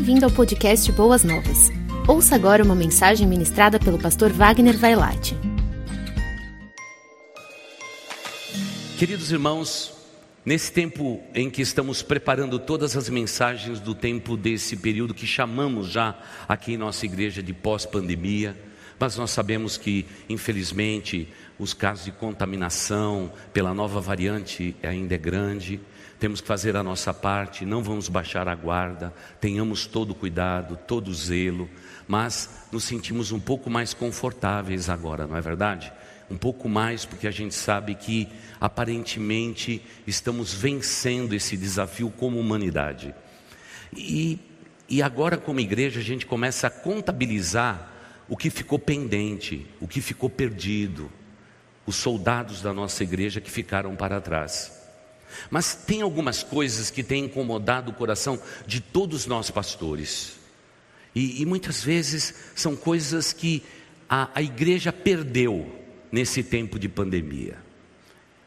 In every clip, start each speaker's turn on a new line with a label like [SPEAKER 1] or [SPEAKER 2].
[SPEAKER 1] Bem-vindo ao podcast Boas Novas. Ouça agora uma mensagem ministrada pelo pastor Wagner Vailate.
[SPEAKER 2] Queridos irmãos, nesse tempo em que estamos preparando todas as mensagens do tempo desse período que chamamos já aqui em nossa igreja de pós-pandemia, mas nós sabemos que, infelizmente, os casos de contaminação pela nova variante ainda é grande. Temos que fazer a nossa parte, não vamos baixar a guarda, tenhamos todo cuidado, todo zelo, mas nos sentimos um pouco mais confortáveis agora, não é verdade? Um pouco mais, porque a gente sabe que aparentemente estamos vencendo esse desafio como humanidade. E, e agora, como igreja, a gente começa a contabilizar o que ficou pendente, o que ficou perdido, os soldados da nossa igreja que ficaram para trás. Mas tem algumas coisas que têm incomodado o coração de todos nós pastores. E, e muitas vezes são coisas que a, a igreja perdeu nesse tempo de pandemia.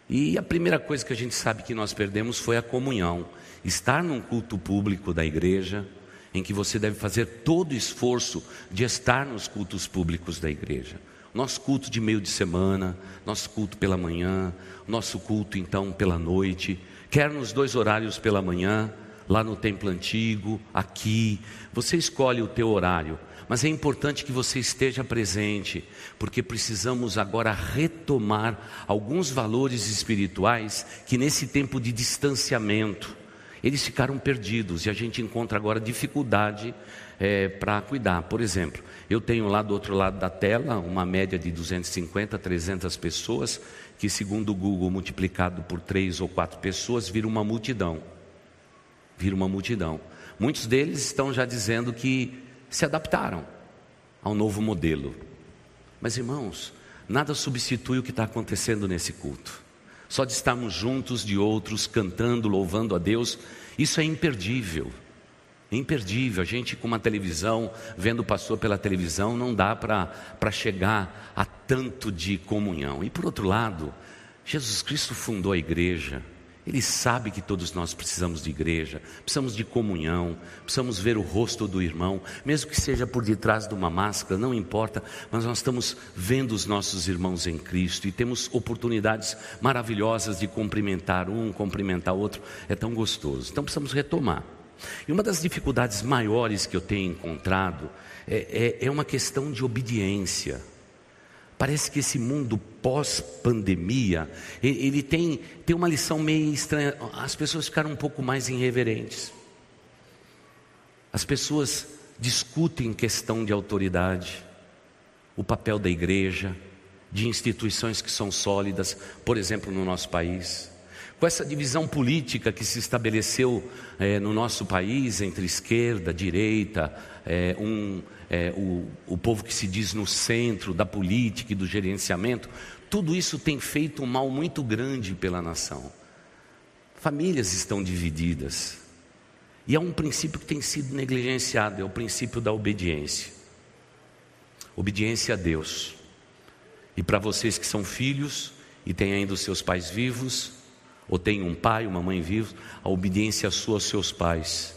[SPEAKER 2] E a primeira coisa que a gente sabe que nós perdemos foi a comunhão. Estar num culto público da igreja, em que você deve fazer todo o esforço de estar nos cultos públicos da igreja nosso culto de meio de semana, nosso culto pela manhã, nosso culto então pela noite, quer nos dois horários pela manhã, lá no templo antigo, aqui, você escolhe o teu horário, mas é importante que você esteja presente, porque precisamos agora retomar alguns valores espirituais que nesse tempo de distanciamento, eles ficaram perdidos e a gente encontra agora dificuldade é, para cuidar. Por exemplo, eu tenho lá do outro lado da tela uma média de 250, 300 pessoas, que segundo o Google, multiplicado por três ou quatro pessoas, vira uma multidão. Vira uma multidão. Muitos deles estão já dizendo que se adaptaram ao novo modelo. Mas irmãos, nada substitui o que está acontecendo nesse culto. Só de estarmos juntos de outros, cantando, louvando a Deus, isso é imperdível imperdível. A gente com uma televisão, vendo o pastor pela televisão, não dá para chegar a tanto de comunhão. E por outro lado, Jesus Cristo fundou a igreja. Ele sabe que todos nós precisamos de igreja, precisamos de comunhão, precisamos ver o rosto do irmão, mesmo que seja por detrás de uma máscara, não importa, mas nós estamos vendo os nossos irmãos em Cristo e temos oportunidades maravilhosas de cumprimentar um, cumprimentar outro, é tão gostoso. Então precisamos retomar. E uma das dificuldades maiores que eu tenho encontrado é, é, é uma questão de obediência. Parece que esse mundo pós-pandemia, ele tem, tem uma lição meio estranha. As pessoas ficaram um pouco mais irreverentes. As pessoas discutem questão de autoridade, o papel da igreja, de instituições que são sólidas, por exemplo, no nosso país com essa divisão política que se estabeleceu é, no nosso país entre esquerda, direita, é, um, é, o, o povo que se diz no centro da política e do gerenciamento, tudo isso tem feito um mal muito grande pela nação. Famílias estão divididas. E há um princípio que tem sido negligenciado, é o princípio da obediência. Obediência a Deus. E para vocês que são filhos e têm ainda os seus pais vivos, ou tem um pai, uma mãe vivos, a obediência sua aos seus pais.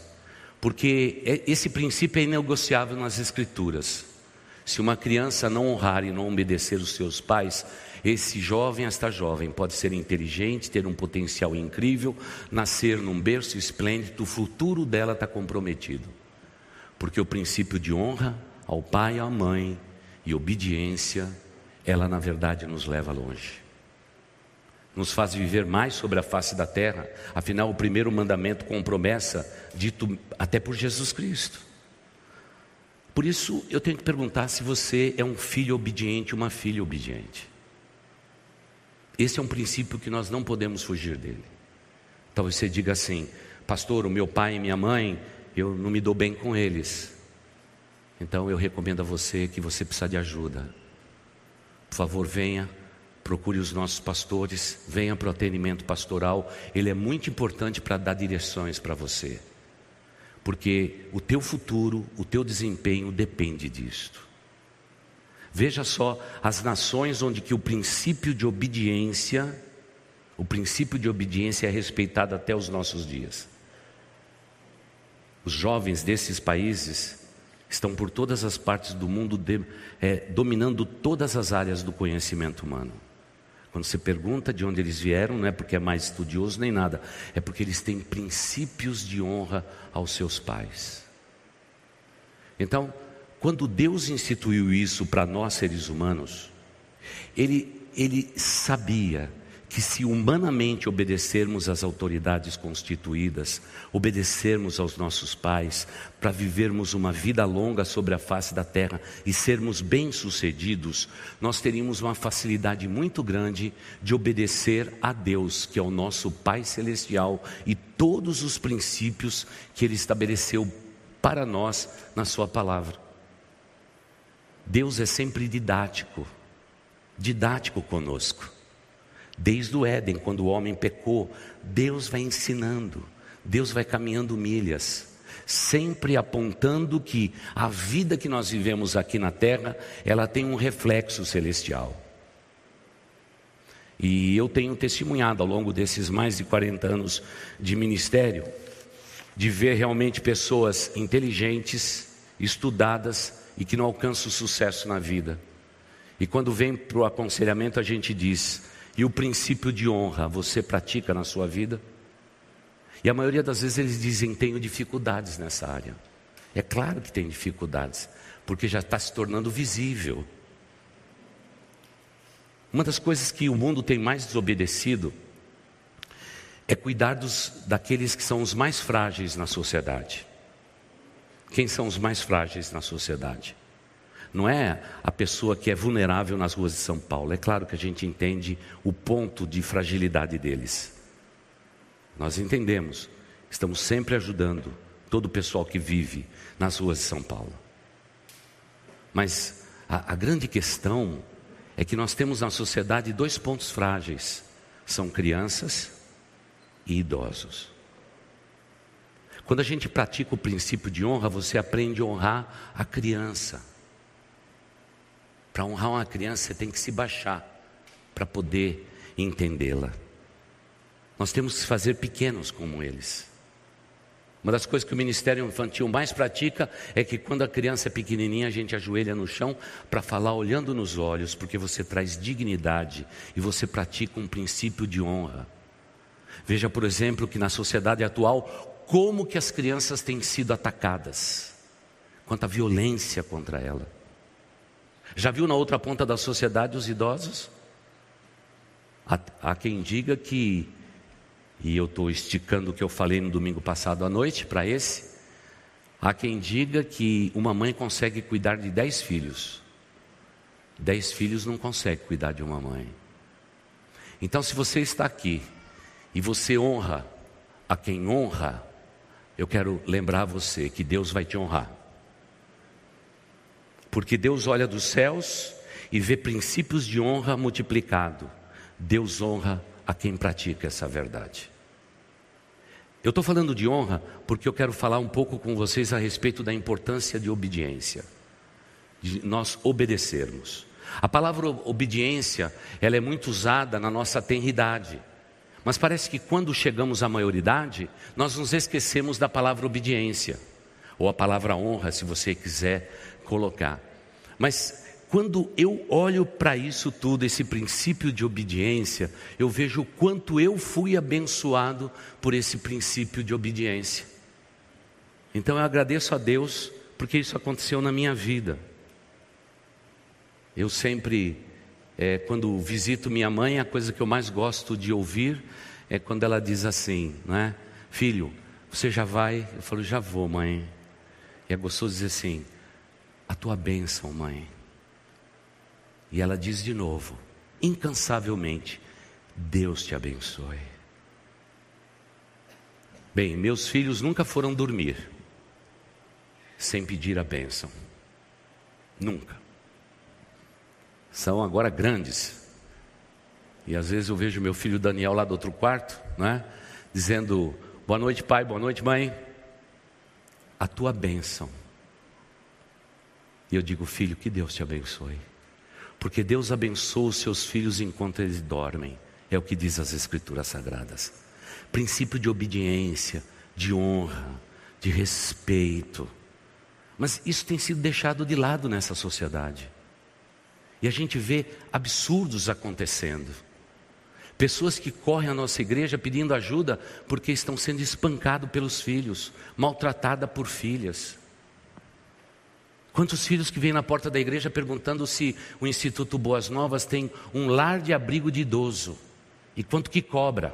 [SPEAKER 2] Porque é, esse princípio é inegociável nas Escrituras. Se uma criança não honrar e não obedecer os seus pais, esse jovem, esta jovem, pode ser inteligente, ter um potencial incrível, nascer num berço esplêndido, o futuro dela está comprometido. Porque o princípio de honra ao pai e à mãe e obediência, ela na verdade nos leva longe nos faz viver mais sobre a face da terra. Afinal, o primeiro mandamento com promessa, dito até por Jesus Cristo. Por isso, eu tenho que perguntar se você é um filho obediente, uma filha obediente. Esse é um princípio que nós não podemos fugir dele. Talvez você diga assim, pastor, o meu pai e minha mãe, eu não me dou bem com eles. Então eu recomendo a você que você precisa de ajuda. Por favor, venha procure os nossos pastores, venha para o atendimento pastoral, ele é muito importante para dar direções para você. Porque o teu futuro, o teu desempenho depende disto. Veja só as nações onde que o princípio de obediência, o princípio de obediência é respeitado até os nossos dias. Os jovens desses países estão por todas as partes do mundo de, é, dominando todas as áreas do conhecimento humano. Quando você pergunta de onde eles vieram, não é porque é mais estudioso nem nada, é porque eles têm princípios de honra aos seus pais. Então, quando Deus instituiu isso para nós seres humanos, ele, ele sabia que se humanamente obedecermos às autoridades constituídas, obedecermos aos nossos pais, para vivermos uma vida longa sobre a face da terra e sermos bem-sucedidos, nós teríamos uma facilidade muito grande de obedecer a Deus, que é o nosso Pai Celestial, e todos os princípios que Ele estabeleceu para nós na Sua palavra. Deus é sempre didático, didático conosco. Desde o Éden, quando o homem pecou, Deus vai ensinando, Deus vai caminhando milhas, sempre apontando que a vida que nós vivemos aqui na terra, ela tem um reflexo celestial. E eu tenho testemunhado ao longo desses mais de 40 anos de ministério, de ver realmente pessoas inteligentes, estudadas e que não alcançam sucesso na vida. E quando vem para o aconselhamento, a gente diz: e o princípio de honra você pratica na sua vida? E a maioria das vezes eles dizem: tenho dificuldades nessa área. É claro que tem dificuldades, porque já está se tornando visível. Uma das coisas que o mundo tem mais desobedecido é cuidar dos, daqueles que são os mais frágeis na sociedade. Quem são os mais frágeis na sociedade? Não é a pessoa que é vulnerável nas ruas de São Paulo. É claro que a gente entende o ponto de fragilidade deles. Nós entendemos. Estamos sempre ajudando todo o pessoal que vive nas ruas de São Paulo. Mas a, a grande questão é que nós temos na sociedade dois pontos frágeis: são crianças e idosos. Quando a gente pratica o princípio de honra, você aprende a honrar a criança. Para honrar uma criança, você tem que se baixar para poder entendê-la. Nós temos que fazer pequenos como eles. Uma das coisas que o Ministério Infantil mais pratica é que quando a criança é pequenininha, a gente ajoelha no chão para falar olhando nos olhos, porque você traz dignidade e você pratica um princípio de honra. Veja, por exemplo, que na sociedade atual, como que as crianças têm sido atacadas, quanta violência contra ela. Já viu na outra ponta da sociedade os idosos? Há, há quem diga que, e eu estou esticando o que eu falei no domingo passado à noite para esse, há quem diga que uma mãe consegue cuidar de dez filhos. Dez filhos não consegue cuidar de uma mãe. Então, se você está aqui e você honra a quem honra, eu quero lembrar você que Deus vai te honrar. Porque Deus olha dos céus e vê princípios de honra multiplicado. Deus honra a quem pratica essa verdade. Eu estou falando de honra porque eu quero falar um pouco com vocês a respeito da importância de obediência, de nós obedecermos. A palavra obediência, ela é muito usada na nossa tenridade. Mas parece que quando chegamos à maioridade, nós nos esquecemos da palavra obediência, ou a palavra honra, se você quiser colocar. Mas quando eu olho para isso tudo, esse princípio de obediência, eu vejo o quanto eu fui abençoado por esse princípio de obediência. Então eu agradeço a Deus porque isso aconteceu na minha vida. Eu sempre, é, quando visito minha mãe, a coisa que eu mais gosto de ouvir é quando ela diz assim, né? Filho, você já vai? Eu falo, já vou, mãe. E é gostoso dizer assim, a tua bênção, mãe. E ela diz de novo, incansavelmente: Deus te abençoe. Bem, meus filhos nunca foram dormir sem pedir a bênção. Nunca. São agora grandes. E às vezes eu vejo meu filho Daniel lá do outro quarto, né? Dizendo: Boa noite, pai, boa noite, mãe. A tua bênção e eu digo, filho, que Deus te abençoe. Porque Deus abençoa os seus filhos enquanto eles dormem. É o que diz as Escrituras Sagradas. Princípio de obediência, de honra, de respeito. Mas isso tem sido deixado de lado nessa sociedade. E a gente vê absurdos acontecendo. Pessoas que correm à nossa igreja pedindo ajuda porque estão sendo espancados pelos filhos, maltratadas por filhas. Quantos filhos que vêm na porta da igreja perguntando se o Instituto Boas Novas tem um lar de abrigo de idoso e quanto que cobra?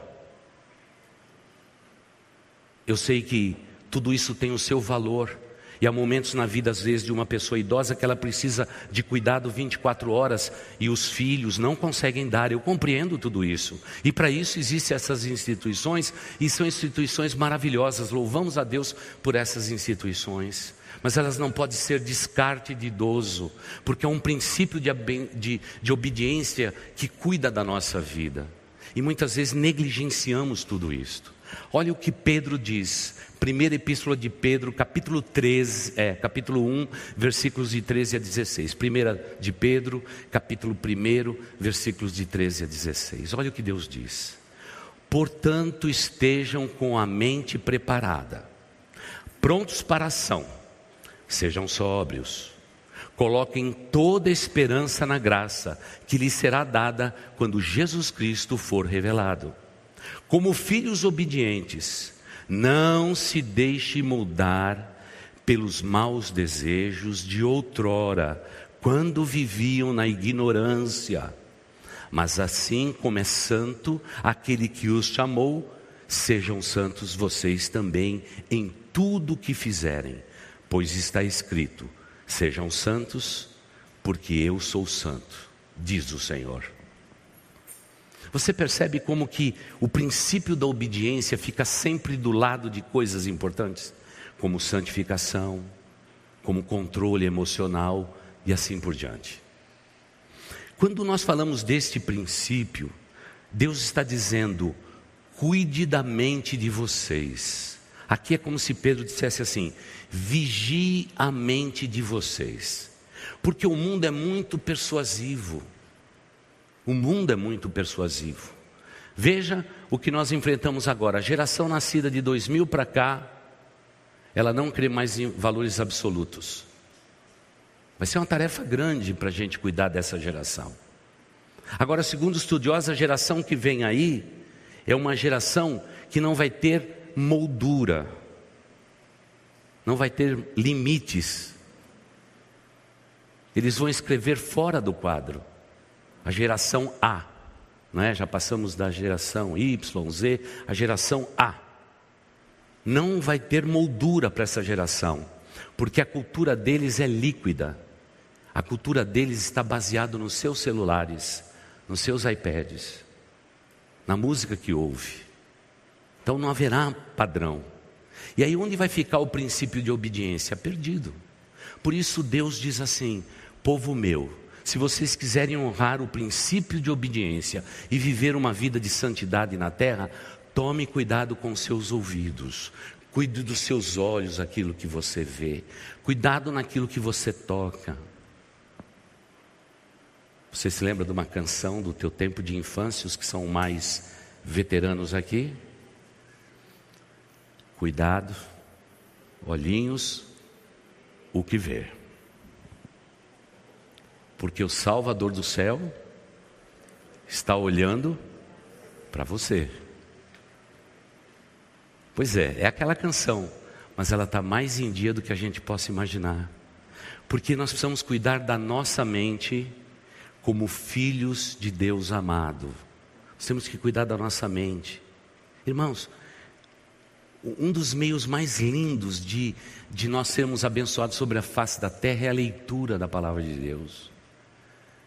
[SPEAKER 2] Eu sei que tudo isso tem o seu valor, e há momentos na vida, às vezes, de uma pessoa idosa que ela precisa de cuidado 24 horas e os filhos não conseguem dar. Eu compreendo tudo isso. E para isso existem essas instituições e são instituições maravilhosas. Louvamos a Deus por essas instituições. Mas elas não podem ser descarte de idoso, porque é um princípio de, de, de obediência que cuida da nossa vida. E muitas vezes negligenciamos tudo isto. Olha o que Pedro diz, primeira epístola de Pedro, capítulo 13, é, capítulo 1, versículos de 13 a 16. Primeira de Pedro, capítulo 1, versículos de 13 a 16. Olha o que Deus diz. Portanto, estejam com a mente preparada, prontos para a ação, sejam sóbrios, coloquem toda esperança na graça que lhes será dada quando Jesus Cristo for revelado. Como filhos obedientes, não se deixe moldar pelos maus desejos de outrora, quando viviam na ignorância. Mas assim como é santo aquele que os chamou, sejam santos vocês também em tudo o que fizerem, pois está escrito: sejam santos, porque eu sou santo, diz o Senhor. Você percebe como que o princípio da obediência fica sempre do lado de coisas importantes, como santificação, como controle emocional e assim por diante. Quando nós falamos deste princípio, Deus está dizendo: cuide da mente de vocês. Aqui é como se Pedro dissesse assim: vigie a mente de vocês, porque o mundo é muito persuasivo. O mundo é muito persuasivo. Veja o que nós enfrentamos agora. A geração nascida de 2000 para cá, ela não crê mais em valores absolutos. Vai ser uma tarefa grande para a gente cuidar dessa geração. Agora, segundo estudiosos, a geração que vem aí é uma geração que não vai ter moldura, não vai ter limites. Eles vão escrever fora do quadro a geração A, não é? já passamos da geração Y, Z, a geração A. Não vai ter moldura para essa geração, porque a cultura deles é líquida. A cultura deles está baseada nos seus celulares, nos seus iPads, na música que ouve. Então não haverá padrão. E aí onde vai ficar o princípio de obediência? Perdido. Por isso Deus diz assim: povo meu, se vocês quiserem honrar o princípio de obediência e viver uma vida de santidade na terra, tome cuidado com seus ouvidos, cuide dos seus olhos, aquilo que você vê, cuidado naquilo que você toca. Você se lembra de uma canção do teu tempo de infância, os que são mais veteranos aqui? Cuidado, olhinhos, o que ver porque o Salvador do céu está olhando para você. Pois é, é aquela canção, mas ela está mais em dia do que a gente possa imaginar, porque nós precisamos cuidar da nossa mente como filhos de Deus amado. Nós temos que cuidar da nossa mente, irmãos. Um dos meios mais lindos de, de nós sermos abençoados sobre a face da terra é a leitura da palavra de Deus.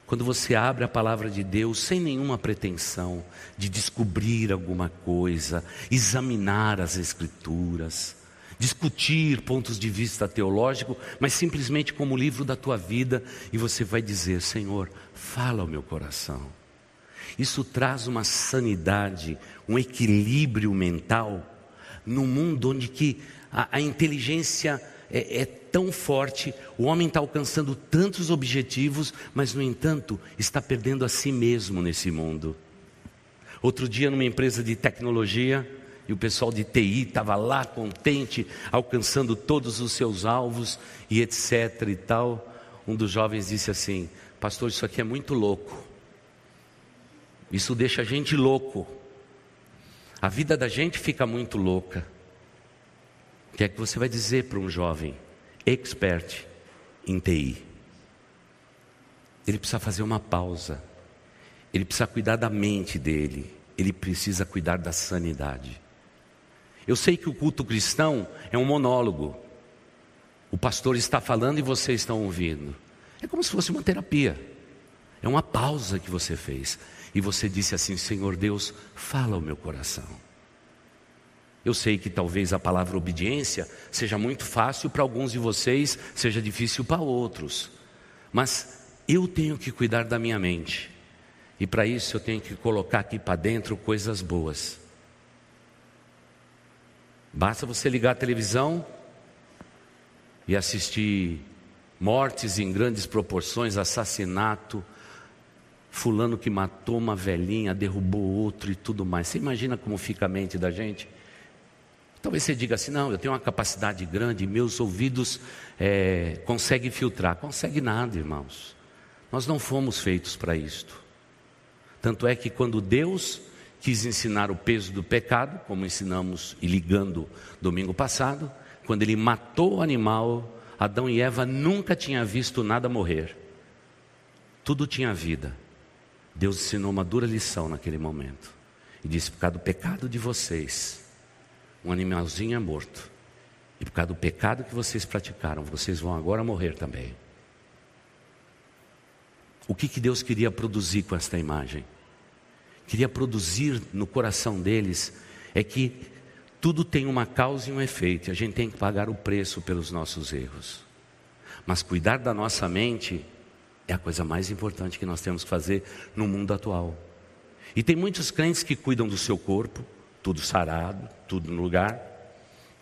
[SPEAKER 2] Quando você abre a palavra de Deus sem nenhuma pretensão de descobrir alguma coisa, examinar as Escrituras, discutir pontos de vista teológico, mas simplesmente como livro da tua vida, e você vai dizer: Senhor, fala ao meu coração. Isso traz uma sanidade, um equilíbrio mental, num mundo onde que a, a inteligência é, é tão forte, o homem está alcançando tantos objetivos, mas no entanto está perdendo a si mesmo nesse mundo. Outro dia, numa empresa de tecnologia, e o pessoal de TI estava lá contente, alcançando todos os seus alvos e etc e tal. Um dos jovens disse assim: Pastor, isso aqui é muito louco. Isso deixa a gente louco. A vida da gente fica muito louca. O que é que você vai dizer para um jovem expert em TI? Ele precisa fazer uma pausa. Ele precisa cuidar da mente dele. Ele precisa cuidar da sanidade. Eu sei que o culto cristão é um monólogo. O pastor está falando e vocês estão ouvindo. É como se fosse uma terapia. É uma pausa que você fez. E você disse assim: Senhor Deus, fala ao meu coração. Eu sei que talvez a palavra obediência seja muito fácil para alguns de vocês, seja difícil para outros. Mas eu tenho que cuidar da minha mente. E para isso eu tenho que colocar aqui para dentro coisas boas. Basta você ligar a televisão e assistir mortes em grandes proporções, assassinato, fulano que matou uma velhinha, derrubou outro e tudo mais. Você imagina como fica a mente da gente? Talvez você diga assim, não, eu tenho uma capacidade grande, meus ouvidos é, conseguem filtrar. Consegue nada, irmãos. Nós não fomos feitos para isto. Tanto é que quando Deus quis ensinar o peso do pecado, como ensinamos e ligando domingo passado, quando ele matou o animal, Adão e Eva nunca tinham visto nada morrer. Tudo tinha vida. Deus ensinou uma dura lição naquele momento. E disse: por causa do pecado de vocês, um animalzinho é morto. E por causa do pecado que vocês praticaram, vocês vão agora morrer também. O que, que Deus queria produzir com esta imagem? queria produzir no coração deles é que tudo tem uma causa e um efeito, e a gente tem que pagar o preço pelos nossos erros. Mas cuidar da nossa mente é a coisa mais importante que nós temos que fazer no mundo atual. E tem muitos crentes que cuidam do seu corpo, tudo sarado, tudo no lugar,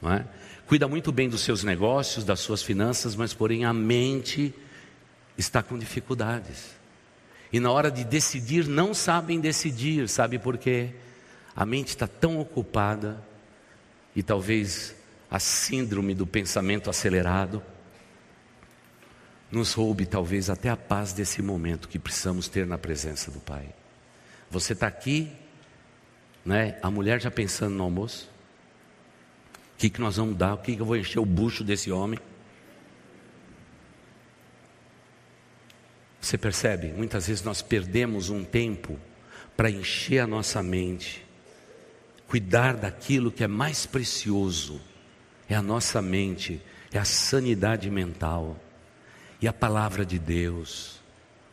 [SPEAKER 2] não é? Cuida muito bem dos seus negócios, das suas finanças, mas porém a mente está com dificuldades e na hora de decidir não sabem decidir, sabe por quê? A mente está tão ocupada e talvez a síndrome do pensamento acelerado nos roube talvez até a paz desse momento que precisamos ter na presença do Pai. Você está aqui, né? A mulher já pensando no almoço. O que, que nós vamos dar? O que, que eu vou encher o bucho desse homem? Você percebe? Muitas vezes nós perdemos um tempo para encher a nossa mente, cuidar daquilo que é mais precioso, é a nossa mente, é a sanidade mental, e a palavra de Deus,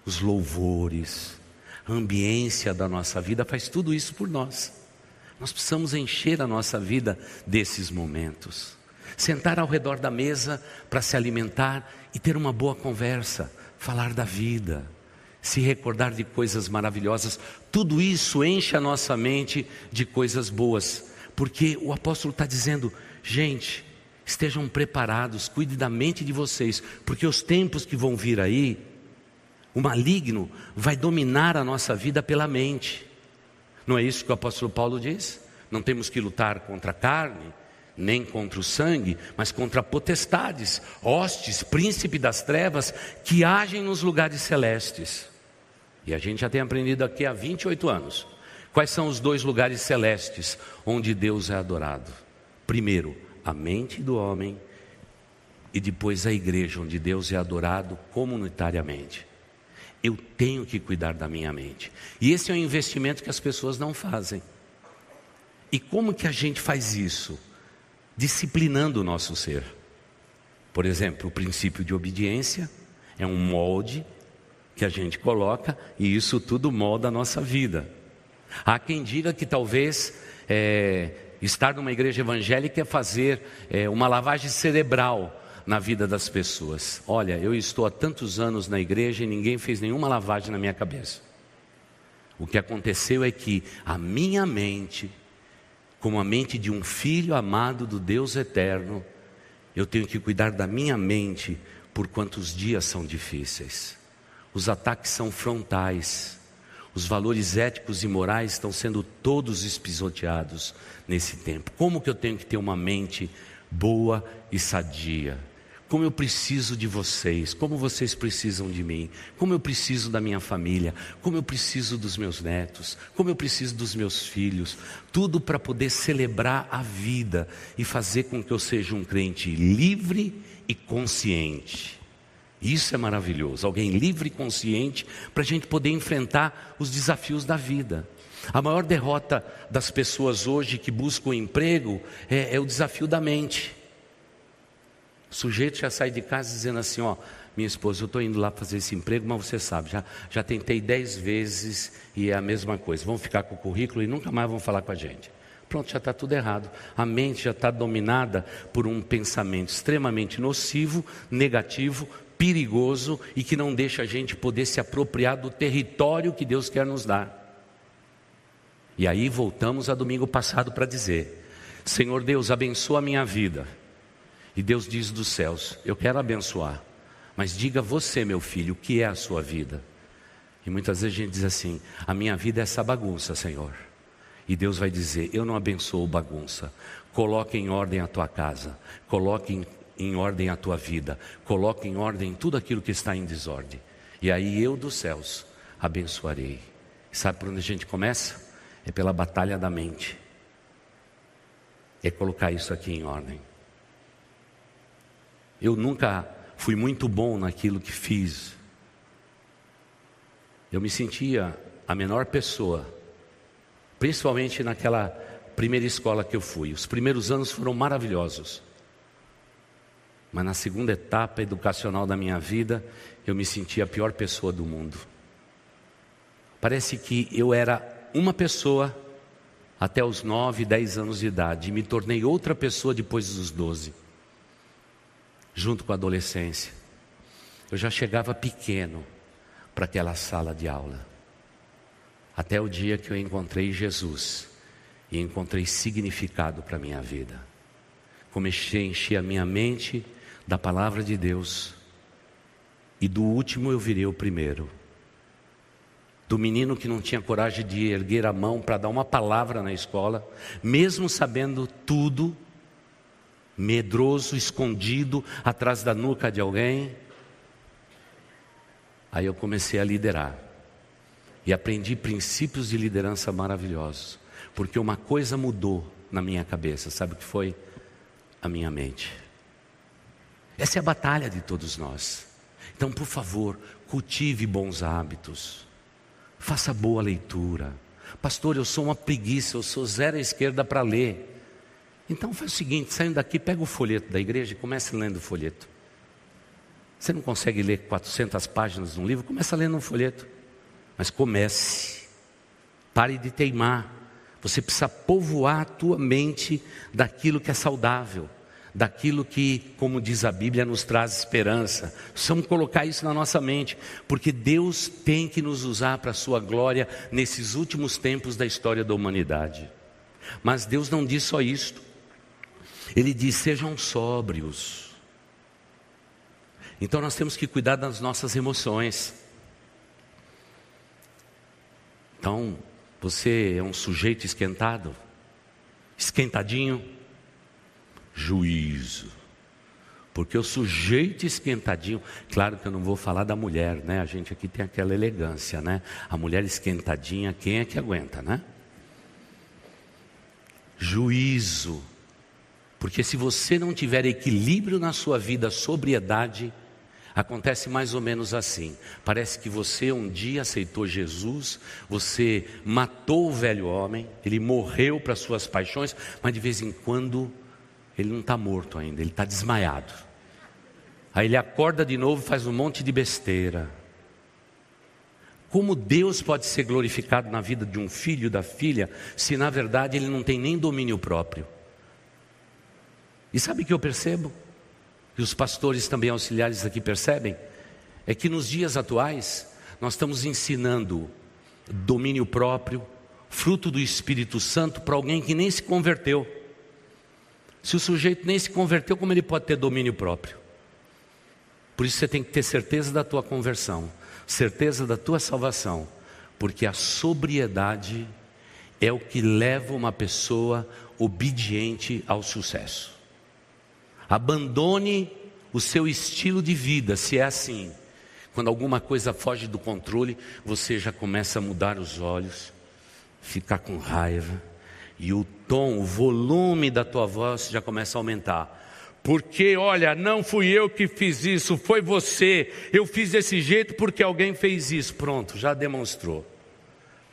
[SPEAKER 2] os louvores, a ambiência da nossa vida faz tudo isso por nós. Nós precisamos encher a nossa vida desses momentos. Sentar ao redor da mesa para se alimentar e ter uma boa conversa falar da vida, se recordar de coisas maravilhosas, tudo isso enche a nossa mente de coisas boas, porque o apóstolo está dizendo, gente, estejam preparados, cuide da mente de vocês, porque os tempos que vão vir aí, o maligno vai dominar a nossa vida pela mente. Não é isso que o apóstolo Paulo diz? Não temos que lutar contra a carne, nem contra o sangue, mas contra potestades, hostes, príncipe das trevas que agem nos lugares celestes. E a gente já tem aprendido aqui há 28 anos. Quais são os dois lugares celestes onde Deus é adorado? Primeiro, a mente do homem, e depois a igreja, onde Deus é adorado comunitariamente. Eu tenho que cuidar da minha mente. E esse é um investimento que as pessoas não fazem. E como que a gente faz isso? disciplinando o nosso ser. Por exemplo, o princípio de obediência é um molde que a gente coloca e isso tudo molda a nossa vida. Há quem diga que talvez é, estar numa igreja evangélica é fazer é, uma lavagem cerebral na vida das pessoas. Olha, eu estou há tantos anos na igreja e ninguém fez nenhuma lavagem na minha cabeça. O que aconteceu é que a minha mente como a mente de um filho amado do Deus eterno, eu tenho que cuidar da minha mente por quantos dias são difíceis. Os ataques são frontais, Os valores éticos e morais estão sendo todos espisoteados nesse tempo. Como que eu tenho que ter uma mente boa e sadia? Como eu preciso de vocês, como vocês precisam de mim, como eu preciso da minha família, como eu preciso dos meus netos, como eu preciso dos meus filhos, tudo para poder celebrar a vida e fazer com que eu seja um crente livre e consciente. Isso é maravilhoso, alguém livre e consciente para a gente poder enfrentar os desafios da vida. A maior derrota das pessoas hoje que buscam emprego é, é o desafio da mente. O sujeito já sai de casa dizendo assim: Ó, minha esposa, eu estou indo lá fazer esse emprego, mas você sabe, já, já tentei dez vezes e é a mesma coisa. Vão ficar com o currículo e nunca mais vão falar com a gente. Pronto, já está tudo errado. A mente já está dominada por um pensamento extremamente nocivo, negativo, perigoso e que não deixa a gente poder se apropriar do território que Deus quer nos dar. E aí voltamos a domingo passado para dizer: Senhor Deus, abençoa a minha vida. E Deus diz dos céus: Eu quero abençoar, mas diga você, meu filho, o que é a sua vida. E muitas vezes a gente diz assim: A minha vida é essa bagunça, Senhor. E Deus vai dizer: Eu não abençoo bagunça. Coloque em ordem a tua casa, coloque em em ordem a tua vida, coloque em ordem tudo aquilo que está em desordem. E aí eu dos céus abençoarei. Sabe por onde a gente começa? É pela batalha da mente. É colocar isso aqui em ordem. Eu nunca fui muito bom naquilo que fiz. Eu me sentia a menor pessoa, principalmente naquela primeira escola que eu fui. Os primeiros anos foram maravilhosos. Mas na segunda etapa educacional da minha vida, eu me senti a pior pessoa do mundo. Parece que eu era uma pessoa até os 9, 10 anos de idade e me tornei outra pessoa depois dos 12, junto com a adolescência. Eu já chegava pequeno para aquela sala de aula. Até o dia que eu encontrei Jesus e encontrei significado para a minha vida. Comecei a encher a minha mente da palavra de Deus, e do último eu virei o primeiro. Do menino que não tinha coragem de erguer a mão para dar uma palavra na escola, mesmo sabendo tudo, medroso, escondido atrás da nuca de alguém. Aí eu comecei a liderar e aprendi princípios de liderança maravilhosos, porque uma coisa mudou na minha cabeça, sabe o que foi? A minha mente. Essa é a batalha de todos nós. Então, por favor, cultive bons hábitos. Faça boa leitura. Pastor, eu sou uma preguiça, eu sou zero à esquerda para ler. Então faz o seguinte, saindo daqui, pega o folheto da igreja e comece lendo o folheto. Você não consegue ler 400 páginas de um livro? Começa lendo um folheto. Mas comece. Pare de teimar. Você precisa povoar a tua mente daquilo que é saudável daquilo que, como diz a Bíblia, nos traz esperança. Precisamos colocar isso na nossa mente, porque Deus tem que nos usar para a sua glória nesses últimos tempos da história da humanidade. Mas Deus não diz só isto. Ele diz: sejam sóbrios. Então nós temos que cuidar das nossas emoções. Então, você é um sujeito esquentado, esquentadinho, juízo. Porque o sujeito esquentadinho, claro que eu não vou falar da mulher, né? A gente aqui tem aquela elegância, né? A mulher esquentadinha, quem é que aguenta, né? Juízo. Porque se você não tiver equilíbrio na sua vida, sobriedade, Acontece mais ou menos assim. Parece que você um dia aceitou Jesus, você matou o velho homem, ele morreu para suas paixões, mas de vez em quando ele não está morto ainda, ele está desmaiado. Aí ele acorda de novo e faz um monte de besteira. Como Deus pode ser glorificado na vida de um filho, da filha, se na verdade ele não tem nem domínio próprio? E sabe o que eu percebo? E os pastores também auxiliares aqui percebem? É que nos dias atuais nós estamos ensinando domínio próprio, fruto do Espírito Santo para alguém que nem se converteu. Se o sujeito nem se converteu, como ele pode ter domínio próprio? Por isso você tem que ter certeza da tua conversão, certeza da tua salvação, Porque a sobriedade é o que leva uma pessoa obediente ao sucesso. Abandone o seu estilo de vida, se é assim. Quando alguma coisa foge do controle, você já começa a mudar os olhos, ficar com raiva, e o tom, o volume da tua voz já começa a aumentar. Porque, olha, não fui eu que fiz isso, foi você. Eu fiz desse jeito porque alguém fez isso. Pronto, já demonstrou.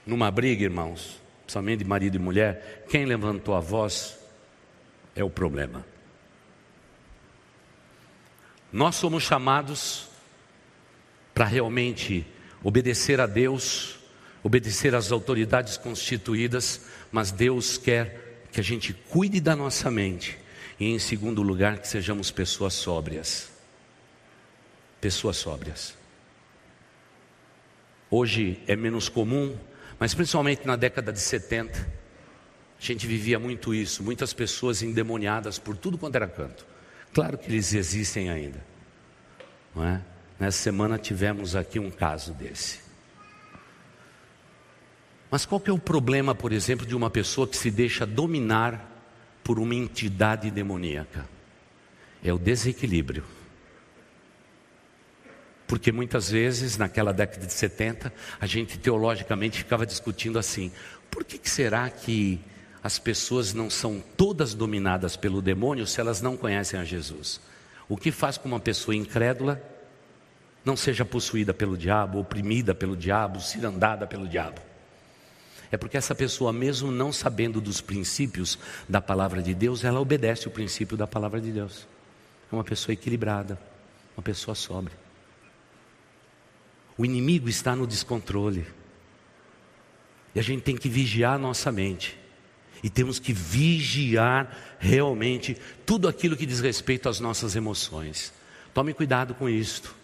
[SPEAKER 2] Numa briga, irmãos, principalmente de marido e mulher, quem levantou a voz é o problema. Nós somos chamados para realmente obedecer a Deus, obedecer às autoridades constituídas, mas Deus quer que a gente cuide da nossa mente e, em segundo lugar, que sejamos pessoas sóbrias. Pessoas sóbrias. Hoje é menos comum, mas principalmente na década de 70, a gente vivia muito isso, muitas pessoas endemoniadas por tudo quanto era canto. Claro que eles existem ainda. Não é? Nessa semana tivemos aqui um caso desse. Mas qual que é o problema, por exemplo, de uma pessoa que se deixa dominar por uma entidade demoníaca? É o desequilíbrio. Porque muitas vezes, naquela década de 70, a gente teologicamente ficava discutindo assim: por que, que será que as pessoas não são todas dominadas pelo demônio se elas não conhecem a Jesus. O que faz com uma pessoa incrédula não seja possuída pelo diabo, oprimida pelo diabo, cirandada pelo diabo? É porque essa pessoa, mesmo não sabendo dos princípios da palavra de Deus, ela obedece o princípio da palavra de Deus. É uma pessoa equilibrada, uma pessoa sóbria. O inimigo está no descontrole. E a gente tem que vigiar a nossa mente. E temos que vigiar realmente tudo aquilo que diz respeito às nossas emoções. Tome cuidado com isto,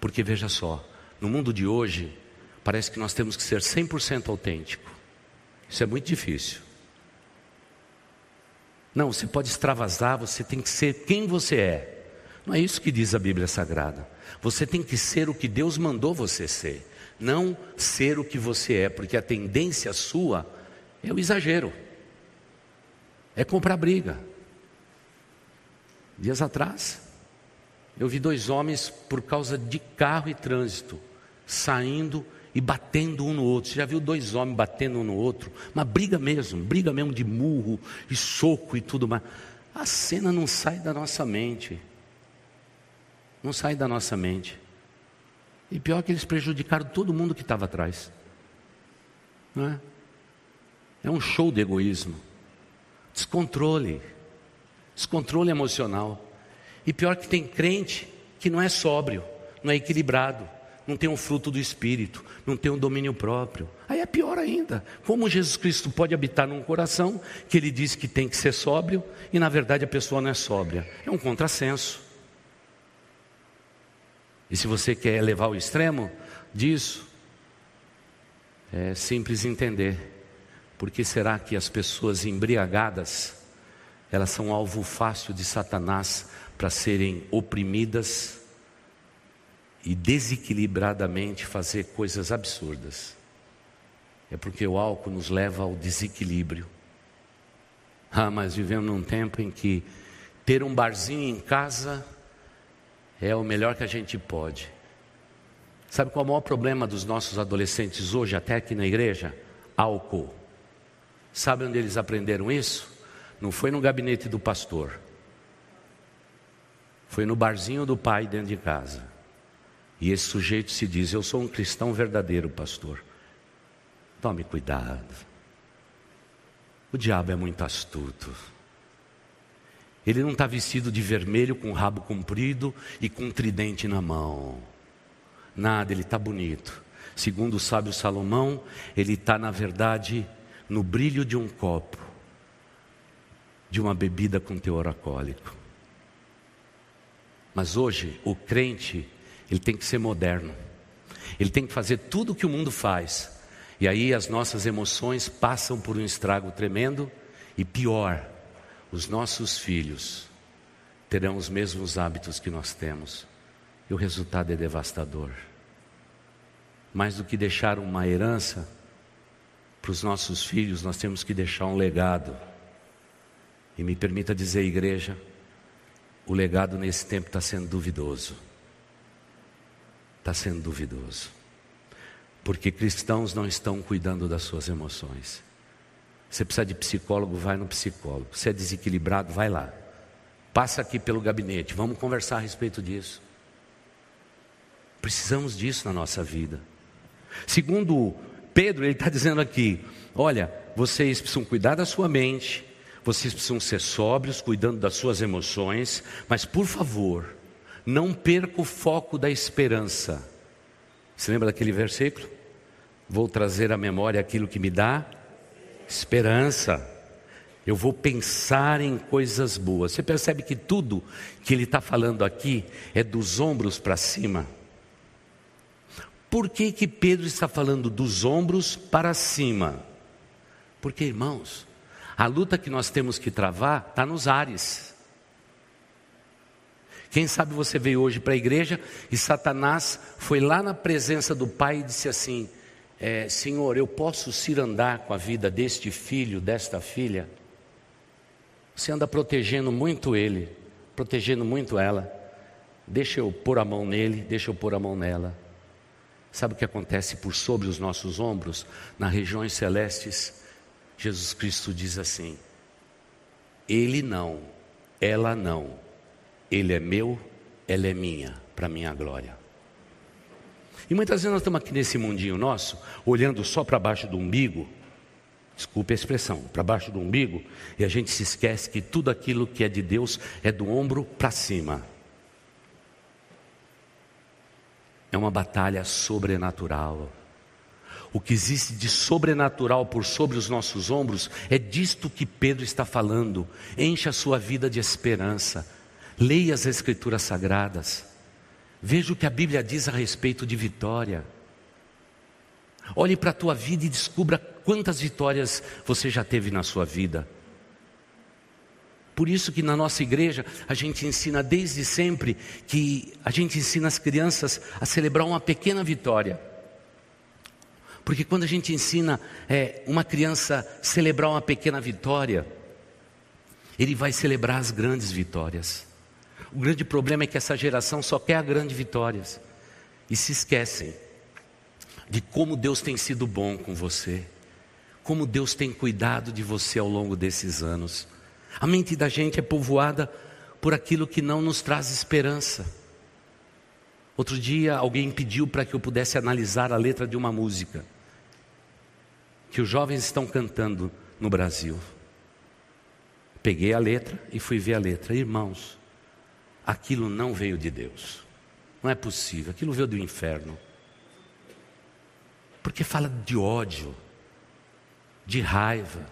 [SPEAKER 2] porque veja só, no mundo de hoje, parece que nós temos que ser 100% autêntico. Isso é muito difícil. Não, você pode extravasar, você tem que ser quem você é. Não é isso que diz a Bíblia Sagrada. Você tem que ser o que Deus mandou você ser, não ser o que você é, porque a tendência sua é o exagero é comprar briga. Dias atrás, eu vi dois homens, por causa de carro e trânsito, saindo e batendo um no outro. Você já viu dois homens batendo um no outro? Uma briga mesmo, briga mesmo de murro e soco e tudo mais. A cena não sai da nossa mente. Não sai da nossa mente. E pior que eles prejudicaram todo mundo que estava atrás. Não é? É um show de egoísmo. Descontrole. Descontrole emocional. E pior que tem crente que não é sóbrio, não é equilibrado, não tem um fruto do espírito, não tem um domínio próprio. Aí é pior ainda. Como Jesus Cristo pode habitar num coração que ele diz que tem que ser sóbrio e na verdade a pessoa não é sóbria? É um contrassenso. E se você quer levar o extremo disso, é simples entender. Por que será que as pessoas embriagadas, elas são alvo fácil de Satanás para serem oprimidas e desequilibradamente fazer coisas absurdas? É porque o álcool nos leva ao desequilíbrio. Ah, mas vivemos num tempo em que ter um barzinho em casa é o melhor que a gente pode. Sabe qual é o maior problema dos nossos adolescentes hoje, até aqui na igreja? Álcool. Sabe onde eles aprenderam isso? Não foi no gabinete do pastor. Foi no barzinho do pai dentro de casa. E esse sujeito se diz: Eu sou um cristão verdadeiro, pastor. Tome cuidado. O diabo é muito astuto. Ele não está vestido de vermelho com rabo comprido e com um tridente na mão. Nada, ele está bonito. Segundo o sábio Salomão, ele está, na verdade, no brilho de um copo, de uma bebida com teor alcoólico. Mas hoje, o crente, ele tem que ser moderno. Ele tem que fazer tudo o que o mundo faz. E aí as nossas emoções passam por um estrago tremendo e pior, os nossos filhos terão os mesmos hábitos que nós temos. E o resultado é devastador. mais do que deixar uma herança para os nossos filhos, nós temos que deixar um legado. E me permita dizer, igreja, o legado nesse tempo está sendo duvidoso. Está sendo duvidoso. Porque cristãos não estão cuidando das suas emoções. Você precisa de psicólogo, vai no psicólogo. Você é desequilibrado, vai lá. Passa aqui pelo gabinete, vamos conversar a respeito disso. Precisamos disso na nossa vida. Segundo Pedro, ele está dizendo aqui: olha, vocês precisam cuidar da sua mente, vocês precisam ser sóbrios, cuidando das suas emoções, mas por favor, não perca o foco da esperança. Você lembra daquele versículo? Vou trazer à memória aquilo que me dá esperança. Eu vou pensar em coisas boas. Você percebe que tudo que ele está falando aqui é dos ombros para cima. Por que, que Pedro está falando dos ombros para cima? Porque, irmãos, a luta que nós temos que travar está nos ares. Quem sabe você veio hoje para a igreja e Satanás foi lá na presença do Pai e disse assim: é, Senhor, eu posso ir andar com a vida deste filho, desta filha? Você anda protegendo muito ele, protegendo muito ela. Deixa eu pôr a mão nele, deixa eu pôr a mão nela. Sabe o que acontece por sobre os nossos ombros? Nas regiões celestes, Jesus Cristo diz assim: Ele não, ela não, Ele é meu, ela é minha, para minha glória. E muitas vezes nós estamos aqui nesse mundinho nosso, olhando só para baixo do umbigo, desculpe a expressão, para baixo do umbigo, e a gente se esquece que tudo aquilo que é de Deus é do ombro para cima. é uma batalha sobrenatural. O que existe de sobrenatural por sobre os nossos ombros é disto que Pedro está falando. Encha a sua vida de esperança. Leia as Escrituras Sagradas. Veja o que a Bíblia diz a respeito de vitória. Olhe para a tua vida e descubra quantas vitórias você já teve na sua vida. Por isso que na nossa igreja a gente ensina desde sempre que a gente ensina as crianças a celebrar uma pequena vitória. Porque quando a gente ensina é, uma criança a celebrar uma pequena vitória, ele vai celebrar as grandes vitórias. O grande problema é que essa geração só quer grandes vitórias e se esquecem de como Deus tem sido bom com você, como Deus tem cuidado de você ao longo desses anos. A mente da gente é povoada por aquilo que não nos traz esperança. Outro dia alguém pediu para que eu pudesse analisar a letra de uma música que os jovens estão cantando no Brasil. Peguei a letra e fui ver a letra. Irmãos, aquilo não veio de Deus. Não é possível, aquilo veio do inferno. Porque fala de ódio, de raiva,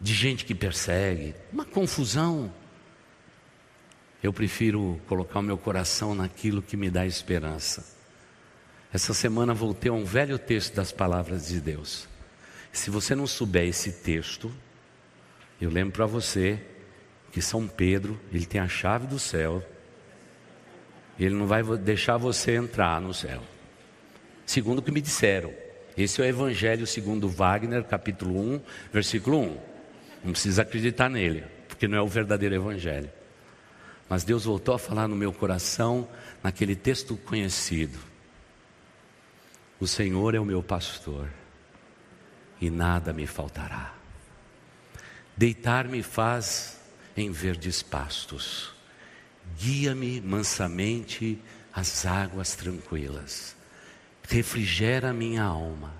[SPEAKER 2] de gente que persegue, uma confusão. Eu prefiro colocar o meu coração naquilo que me dá esperança. Essa semana voltei a um velho texto das palavras de Deus. Se você não souber esse texto, eu lembro para você que São Pedro, ele tem a chave do céu. Ele não vai deixar você entrar no céu. Segundo o que me disseram. Esse é o Evangelho segundo Wagner, capítulo 1, versículo 1. Não precisa acreditar nele, porque não é o verdadeiro evangelho. Mas Deus voltou a falar no meu coração, naquele texto conhecido: O Senhor é o meu pastor, e nada me faltará. Deitar-me faz em verdes pastos, guia-me mansamente às águas tranquilas, refrigera minha alma,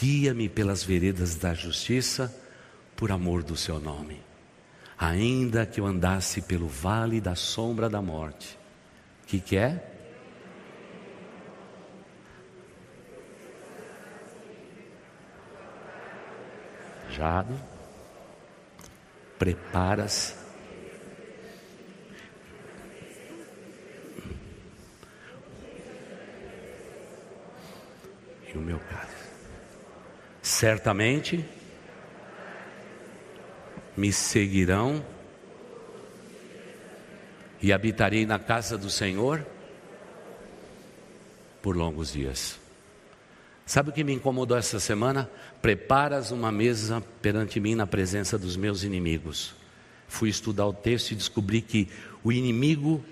[SPEAKER 2] guia-me pelas veredas da justiça por amor do seu nome. Ainda que eu andasse pelo vale da sombra da morte. O que, que é? Jado, preparas. E o meu caso. Certamente me seguirão e habitarei na casa do Senhor por longos dias. Sabe o que me incomodou essa semana? Preparas uma mesa perante mim na presença dos meus inimigos. Fui estudar o texto e descobri que o inimigo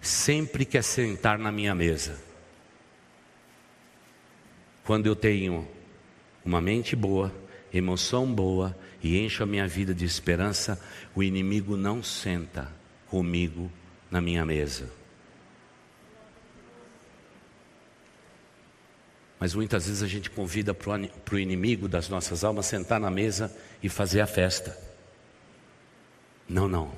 [SPEAKER 2] sempre quer sentar na minha mesa. Quando eu tenho uma mente boa, emoção boa e encho a minha vida de esperança, o inimigo não senta comigo na minha mesa. Mas muitas vezes a gente convida para o inimigo das nossas almas sentar na mesa e fazer a festa. Não, não.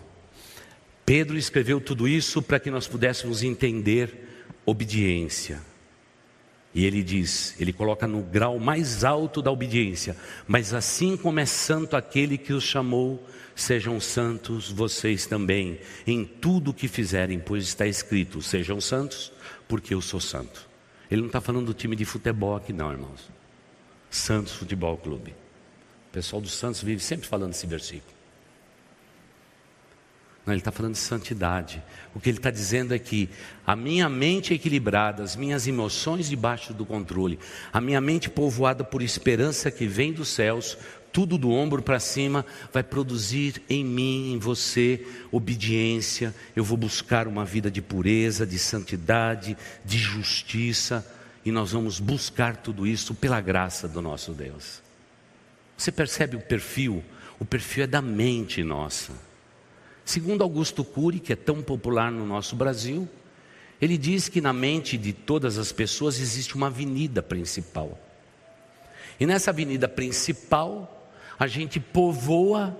[SPEAKER 2] Pedro escreveu tudo isso para que nós pudéssemos entender obediência. E ele diz, ele coloca no grau mais alto da obediência, mas assim como é santo aquele que os chamou, sejam santos vocês também, em tudo o que fizerem, pois está escrito: sejam santos, porque eu sou santo. Ele não está falando do time de futebol aqui, não, irmãos. Santos Futebol Clube. O pessoal do Santos vive sempre falando esse versículo. Não, ele está falando de santidade. O que ele está dizendo é que a minha mente equilibrada, as minhas emoções debaixo do controle, a minha mente povoada por esperança que vem dos céus, tudo do ombro para cima, vai produzir em mim, em você, obediência. Eu vou buscar uma vida de pureza, de santidade, de justiça, e nós vamos buscar tudo isso pela graça do nosso Deus. Você percebe o perfil? O perfil é da mente nossa. Segundo Augusto Cury, que é tão popular no nosso Brasil, ele diz que na mente de todas as pessoas existe uma avenida principal. E nessa avenida principal a gente povoa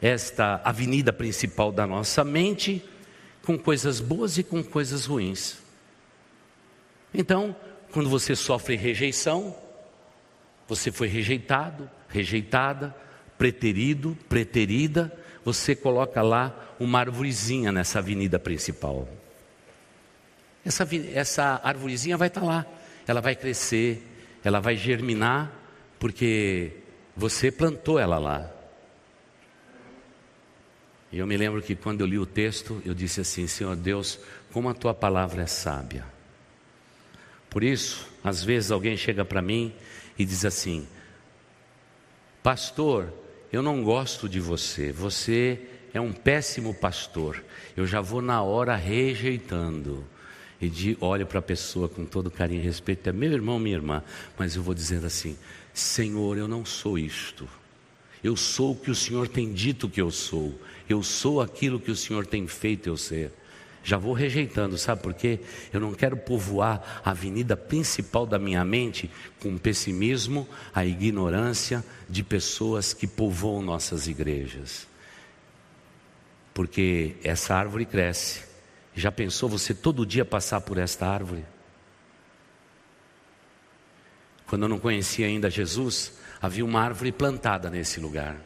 [SPEAKER 2] esta avenida principal da nossa mente com coisas boas e com coisas ruins. Então, quando você sofre rejeição, você foi rejeitado, rejeitada, preterido, preterida, você coloca lá uma arvorezinha nessa avenida principal. Essa, essa arvorezinha vai estar lá, ela vai crescer, ela vai germinar, porque você plantou ela lá. E eu me lembro que quando eu li o texto, eu disse assim: Senhor Deus, como a tua palavra é sábia. Por isso, às vezes alguém chega para mim e diz assim: Pastor, eu não gosto de você, você é um péssimo pastor. Eu já vou na hora rejeitando. E de, olho para a pessoa com todo carinho e respeito, é meu irmão, minha irmã, mas eu vou dizendo assim: Senhor, eu não sou isto. Eu sou o que o Senhor tem dito que eu sou. Eu sou aquilo que o Senhor tem feito eu ser. Já vou rejeitando, sabe por quê? Eu não quero povoar a avenida principal da minha mente com o pessimismo, a ignorância de pessoas que povoam nossas igrejas. Porque essa árvore cresce. Já pensou você todo dia passar por esta árvore? Quando eu não conhecia ainda Jesus, havia uma árvore plantada nesse lugar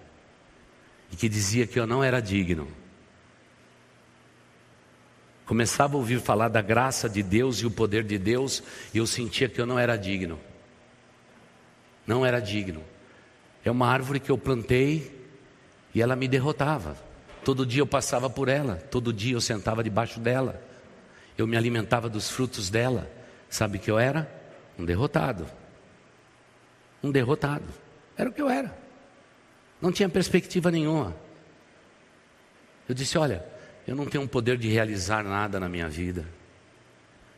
[SPEAKER 2] e que dizia que eu não era digno. Começava a ouvir falar da graça de Deus e o poder de Deus e eu sentia que eu não era digno. Não era digno. É uma árvore que eu plantei e ela me derrotava. Todo dia eu passava por ela, todo dia eu sentava debaixo dela. Eu me alimentava dos frutos dela. Sabe que eu era? Um derrotado um derrotado. Era o que eu era. Não tinha perspectiva nenhuma. Eu disse: Olha, eu não tenho um poder de realizar nada na minha vida.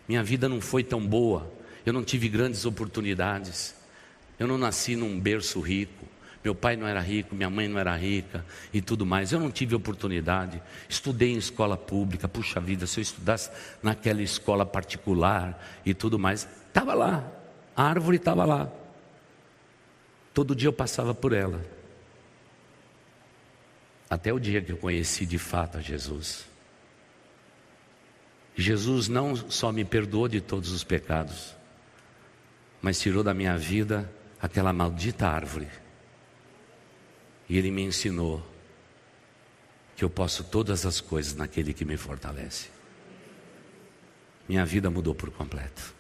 [SPEAKER 2] Minha vida não foi tão boa. Eu não tive grandes oportunidades. Eu não nasci num berço rico. Meu pai não era rico, minha mãe não era rica e tudo mais. Eu não tive oportunidade. Estudei em escola pública. Puxa vida, se eu estudasse naquela escola particular e tudo mais, estava lá. A árvore estava lá. Todo dia eu passava por ela. Até o dia que eu conheci de fato a Jesus. Jesus não só me perdoou de todos os pecados, mas tirou da minha vida aquela maldita árvore. E Ele me ensinou que eu posso todas as coisas naquele que me fortalece. Minha vida mudou por completo.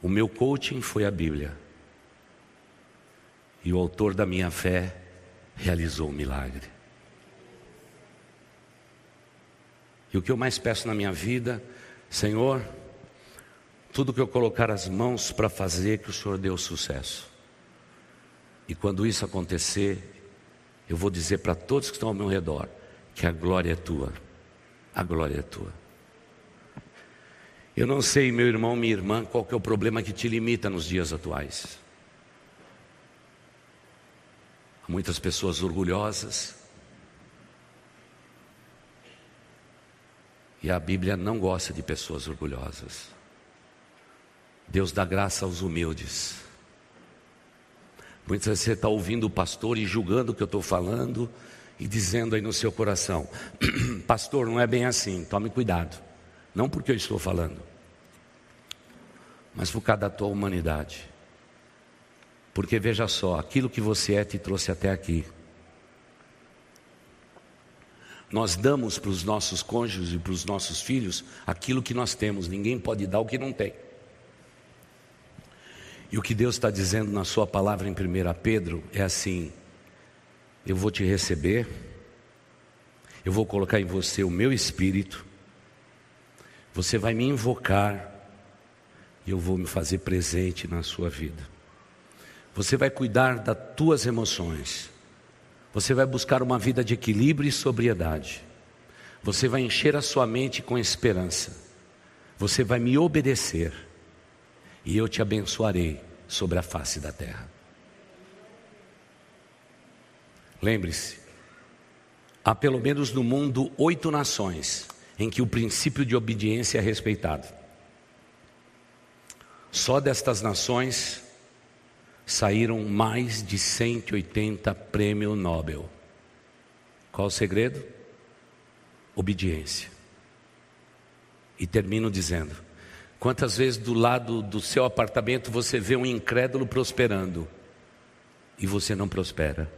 [SPEAKER 2] O meu coaching foi a Bíblia. E o autor da minha fé realizou o milagre. E o que eu mais peço na minha vida, Senhor, tudo que eu colocar as mãos para fazer, que o Senhor dê o sucesso. E quando isso acontecer, eu vou dizer para todos que estão ao meu redor que a glória é tua. A glória é tua. Eu não sei, meu irmão, minha irmã, qual que é o problema que te limita nos dias atuais. Há muitas pessoas orgulhosas. E a Bíblia não gosta de pessoas orgulhosas. Deus dá graça aos humildes. Muitas vezes você está ouvindo o pastor e julgando o que eu estou falando e dizendo aí no seu coração: Pastor, não é bem assim, tome cuidado. Não porque eu estou falando, mas por causa da tua humanidade. Porque veja só, aquilo que você é te trouxe até aqui. Nós damos para os nossos cônjuges e para os nossos filhos aquilo que nós temos, ninguém pode dar o que não tem. E o que Deus está dizendo na Sua palavra em 1 Pedro é assim: eu vou te receber, eu vou colocar em você o meu espírito, você vai me invocar e eu vou me fazer presente na sua vida. Você vai cuidar das tuas emoções. Você vai buscar uma vida de equilíbrio e sobriedade. Você vai encher a sua mente com esperança. Você vai me obedecer. E eu te abençoarei sobre a face da terra. Lembre-se, há pelo menos no mundo oito nações em que o princípio de obediência é respeitado. Só destas nações saíram mais de 180 prêmios Nobel. Qual o segredo? Obediência. E termino dizendo: quantas vezes do lado do seu apartamento você vê um incrédulo prosperando e você não prospera?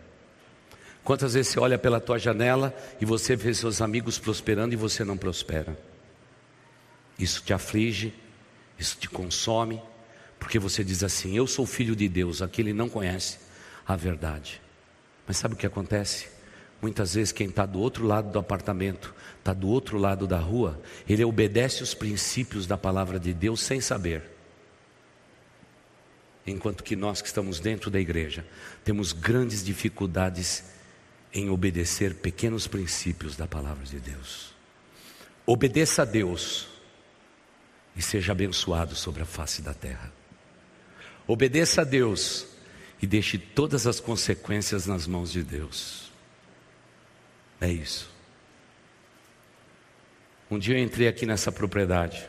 [SPEAKER 2] Quantas vezes você olha pela tua janela e você vê seus amigos prosperando e você não prospera? Isso te aflige, isso te consome, porque você diz assim: Eu sou filho de Deus, aquele não conhece a verdade. Mas sabe o que acontece? Muitas vezes quem está do outro lado do apartamento, está do outro lado da rua, ele obedece os princípios da palavra de Deus sem saber. Enquanto que nós que estamos dentro da igreja temos grandes dificuldades em obedecer pequenos princípios da palavra de Deus. Obedeça a Deus e seja abençoado sobre a face da terra. Obedeça a Deus e deixe todas as consequências nas mãos de Deus. É isso. Um dia eu entrei aqui nessa propriedade.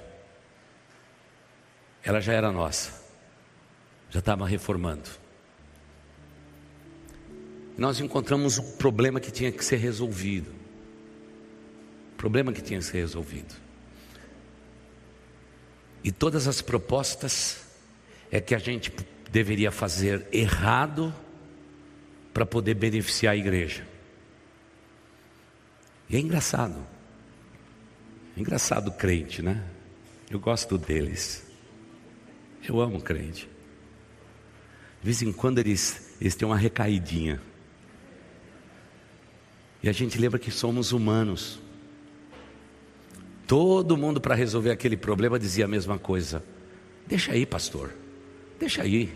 [SPEAKER 2] Ela já era nossa. Já estava reformando nós encontramos um problema que tinha que ser resolvido. Problema que tinha que ser resolvido. E todas as propostas é que a gente deveria fazer errado para poder beneficiar a igreja. E é engraçado. É engraçado o crente, né? Eu gosto deles. Eu amo crente. De vez em quando eles, eles têm uma recaidinha. E a gente lembra que somos humanos. Todo mundo para resolver aquele problema dizia a mesma coisa. Deixa aí, pastor. Deixa aí.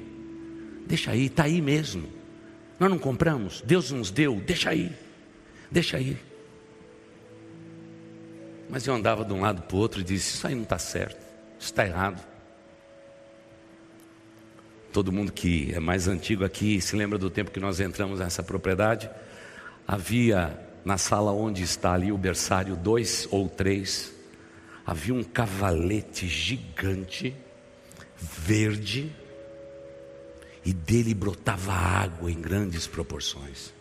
[SPEAKER 2] Deixa aí, está aí mesmo. Nós não compramos, Deus nos deu, deixa aí. Deixa aí. Mas eu andava de um lado para o outro e disse: Isso aí não está certo, isso está errado. Todo mundo que é mais antigo aqui se lembra do tempo que nós entramos nessa propriedade havia na sala onde está ali o berçário, dois ou três, havia um cavalete gigante, verde, e dele brotava água em grandes proporções.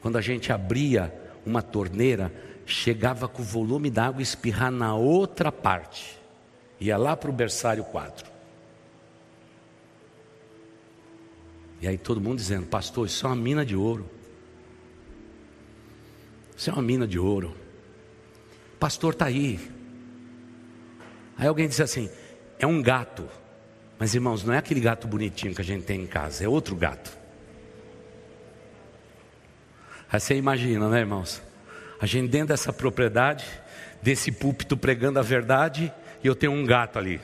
[SPEAKER 2] Quando a gente abria uma torneira, chegava com o volume da água espirrar na outra parte, ia lá para o berçário 4. E aí todo mundo dizendo, pastor, isso é uma mina de ouro. Isso é uma mina de ouro. Pastor está aí. Aí alguém diz assim: é um gato. Mas irmãos, não é aquele gato bonitinho que a gente tem em casa, é outro gato. Aí você imagina, né, irmãos? A gente dentro dessa propriedade, desse púlpito pregando a verdade, e eu tenho um gato ali.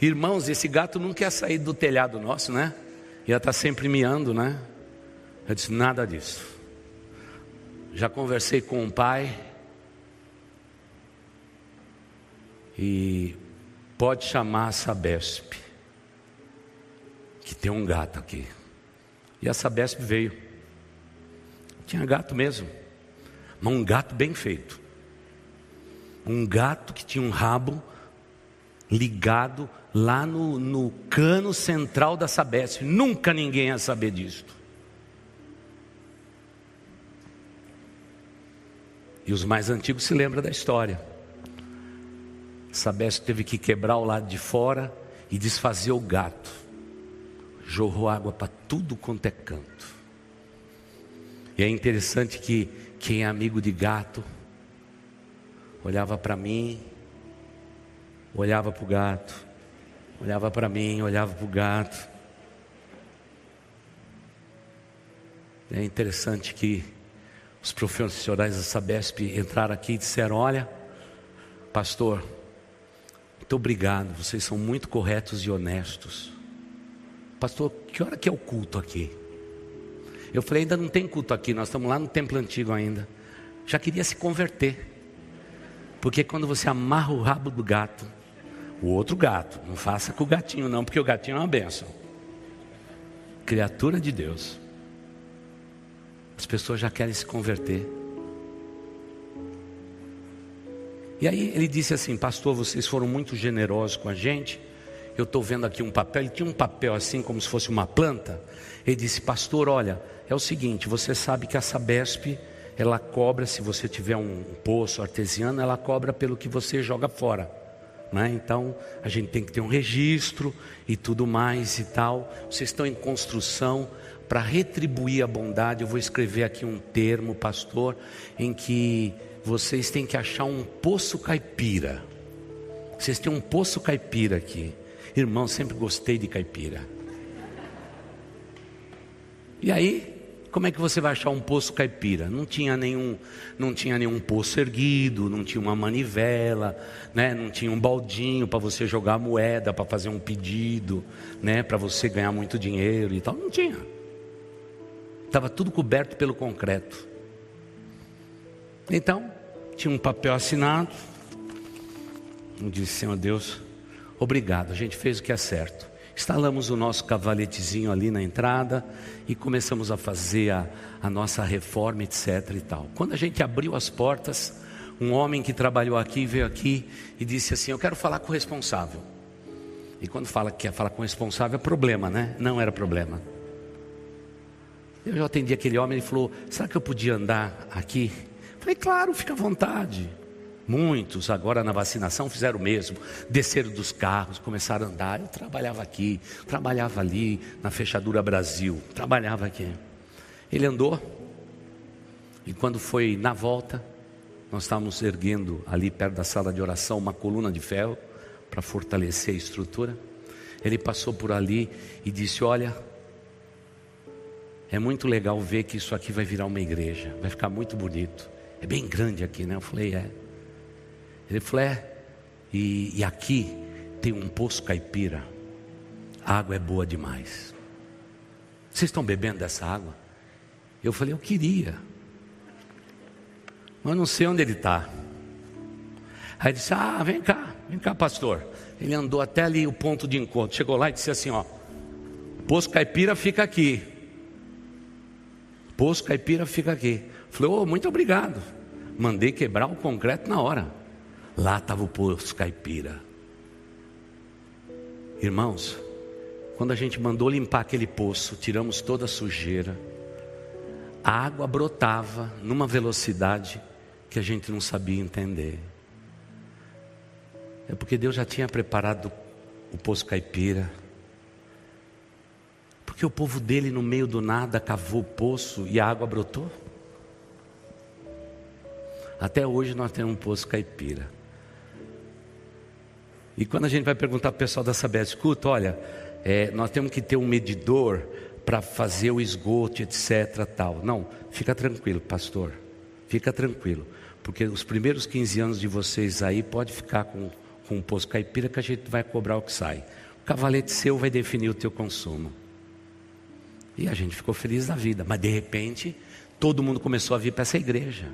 [SPEAKER 2] Irmãos, esse gato não quer sair do telhado nosso, né? Ia estar tá sempre miando, né? Eu disse: nada disso. Já conversei com o pai. E pode chamar a Sabesp, que tem um gato aqui. E a Sabesp veio. Tinha gato mesmo, mas um gato bem feito. Um gato que tinha um rabo ligado lá no, no cano central da Sabesp. Nunca ninguém ia saber disso. E os mais antigos se lembram da história. Sabesp teve que quebrar o lado de fora e desfazer o gato. Jorrou água para tudo quanto é canto. E é interessante que quem é amigo de gato olhava para mim, olhava para o gato, olhava para mim, olhava para o gato. É interessante que os profissionais da Sabesp entraram aqui e disseram: Olha, pastor, muito obrigado, vocês são muito corretos e honestos. Pastor, que hora que é o culto aqui? Eu falei: Ainda não tem culto aqui, nós estamos lá no templo antigo ainda. Já queria se converter, porque quando você amarra o rabo do gato, o outro gato, não faça com o gatinho, não, porque o gatinho é uma benção. Criatura de Deus. As pessoas já querem se converter. E aí ele disse assim: Pastor, vocês foram muito generosos com a gente. Eu estou vendo aqui um papel. Ele tinha um papel assim, como se fosse uma planta. Ele disse: Pastor, olha, é o seguinte: você sabe que a Sabesp, ela cobra, se você tiver um poço artesiano, ela cobra pelo que você joga fora. Né? Então a gente tem que ter um registro e tudo mais e tal. Vocês estão em construção para retribuir a bondade. Eu vou escrever aqui um termo, pastor, em que vocês têm que achar um poço caipira. Vocês têm um poço caipira aqui. Irmão, sempre gostei de caipira. E aí, como é que você vai achar um poço caipira? Não tinha nenhum, não tinha nenhum poço erguido, não tinha uma manivela, né? não tinha um baldinho para você jogar moeda, para fazer um pedido, né? para você ganhar muito dinheiro e tal. Não tinha. Estava tudo coberto pelo concreto. Então, tinha um papel assinado. Eu disse, Senhor Deus, obrigado, a gente fez o que é certo. Instalamos o nosso cavaletezinho ali na entrada e começamos a fazer a, a nossa reforma, etc. e tal. Quando a gente abriu as portas, um homem que trabalhou aqui veio aqui e disse assim: Eu quero falar com o responsável. E quando fala que quer falar com o responsável, é problema, né? Não era problema. Eu já atendi aquele homem, ele falou: Será que eu podia andar aqui? Falei: Claro, fica à vontade. Muitos agora na vacinação fizeram o mesmo, desceram dos carros, começaram a andar. Eu trabalhava aqui, trabalhava ali na fechadura Brasil, trabalhava aqui. Ele andou e quando foi na volta, nós estávamos erguendo ali perto da sala de oração uma coluna de ferro para fortalecer a estrutura. Ele passou por ali e disse: Olha, é muito legal ver que isso aqui vai virar uma igreja, vai ficar muito bonito. É bem grande aqui, né? Eu falei: É. Ele falou: é, e, e aqui tem um poço caipira, a água é boa demais. Vocês estão bebendo dessa água? Eu falei: eu queria, mas não sei onde ele está. Aí ele disse: Ah, vem cá, vem cá, pastor. Ele andou até ali o ponto de encontro. Chegou lá e disse assim: Ó, Poço Caipira fica aqui. Poço Caipira fica aqui. Falei: oh, muito obrigado. Mandei quebrar o concreto na hora. Lá estava o poço caipira. Irmãos, quando a gente mandou limpar aquele poço, tiramos toda a sujeira, a água brotava numa velocidade que a gente não sabia entender. É porque Deus já tinha preparado o poço caipira. Porque o povo dele, no meio do nada, cavou o poço e a água brotou. Até hoje nós temos um poço caipira. E quando a gente vai perguntar para o pessoal da Sabesp, escuta, olha, é, nós temos que ter um medidor para fazer o esgoto, etc. Tal. Não, fica tranquilo, pastor. Fica tranquilo. Porque os primeiros 15 anos de vocês aí pode ficar com, com um poço caipira que a gente vai cobrar o que sai. O cavalete seu vai definir o teu consumo. E a gente ficou feliz da vida, mas de repente todo mundo começou a vir para essa igreja.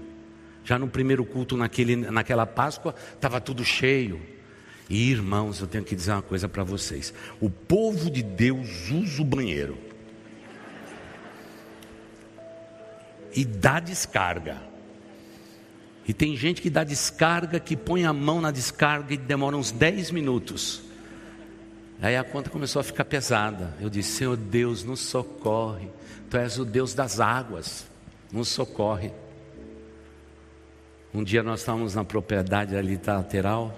[SPEAKER 2] Já no primeiro culto, naquele, naquela Páscoa, estava tudo cheio. E irmãos, eu tenho que dizer uma coisa para vocês: o povo de Deus usa o banheiro e dá descarga. E tem gente que dá descarga, que põe a mão na descarga e demora uns 10 minutos. Aí a conta começou a ficar pesada. Eu disse: Senhor Deus, nos socorre. Tu és o Deus das águas, nos socorre. Um dia nós estávamos na propriedade ali da lateral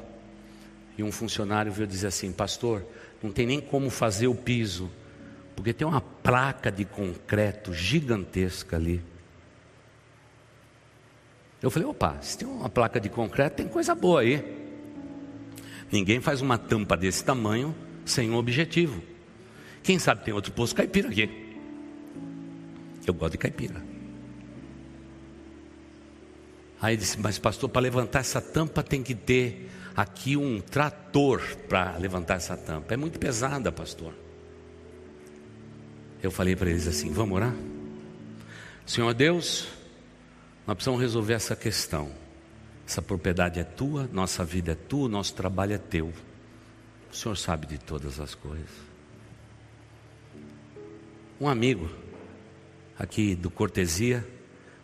[SPEAKER 2] e um funcionário veio dizer assim: Pastor, não tem nem como fazer o piso, porque tem uma placa de concreto gigantesca ali. Eu falei: opa, se tem uma placa de concreto, tem coisa boa aí. Ninguém faz uma tampa desse tamanho sem um objetivo. Quem sabe tem outro poço caipira aqui. Eu gosto de caipira. Aí disse, mas pastor, para levantar essa tampa tem que ter aqui um trator para levantar essa tampa. É muito pesada, pastor. Eu falei para eles assim: vamos orar? Senhor Deus, nós precisamos resolver essa questão. Essa propriedade é tua, nossa vida é tua, nosso trabalho é teu. O Senhor sabe de todas as coisas. Um amigo aqui do Cortesia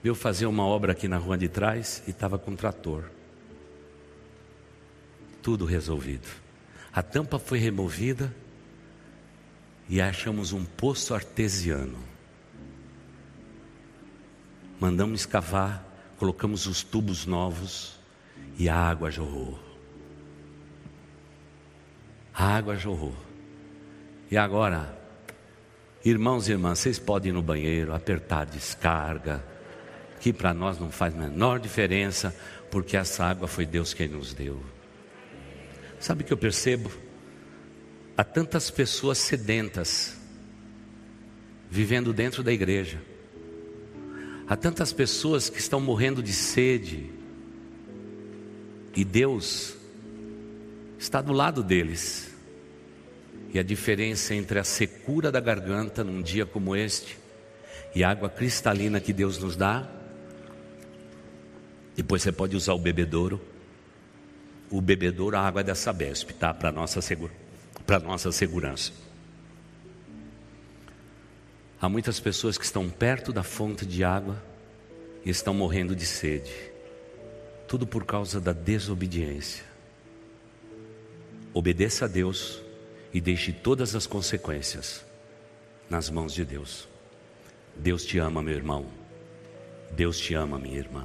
[SPEAKER 2] veio fazer uma obra aqui na rua de trás e estava com um trator. Tudo resolvido. A tampa foi removida e achamos um poço artesiano. Mandamos escavar, colocamos os tubos novos e a água jorrou. A água jorrou. E agora, irmãos e irmãs, vocês podem ir no banheiro, apertar descarga, que para nós não faz menor diferença, porque essa água foi Deus quem nos deu. Sabe o que eu percebo? Há tantas pessoas sedentas vivendo dentro da igreja. Há tantas pessoas que estão morrendo de sede. E Deus está do lado deles. E a diferença entre a secura da garganta num dia como este e a água cristalina que Deus nos dá depois você pode usar o bebedouro. O bebedouro, a água dessa Sabesp, tá? Para nossa, segura, nossa segurança. Há muitas pessoas que estão perto da fonte de água e estão morrendo de sede. Tudo por causa da desobediência. Obedeça a Deus e deixe todas as consequências nas mãos de Deus. Deus te ama, meu irmão. Deus te ama, minha irmã.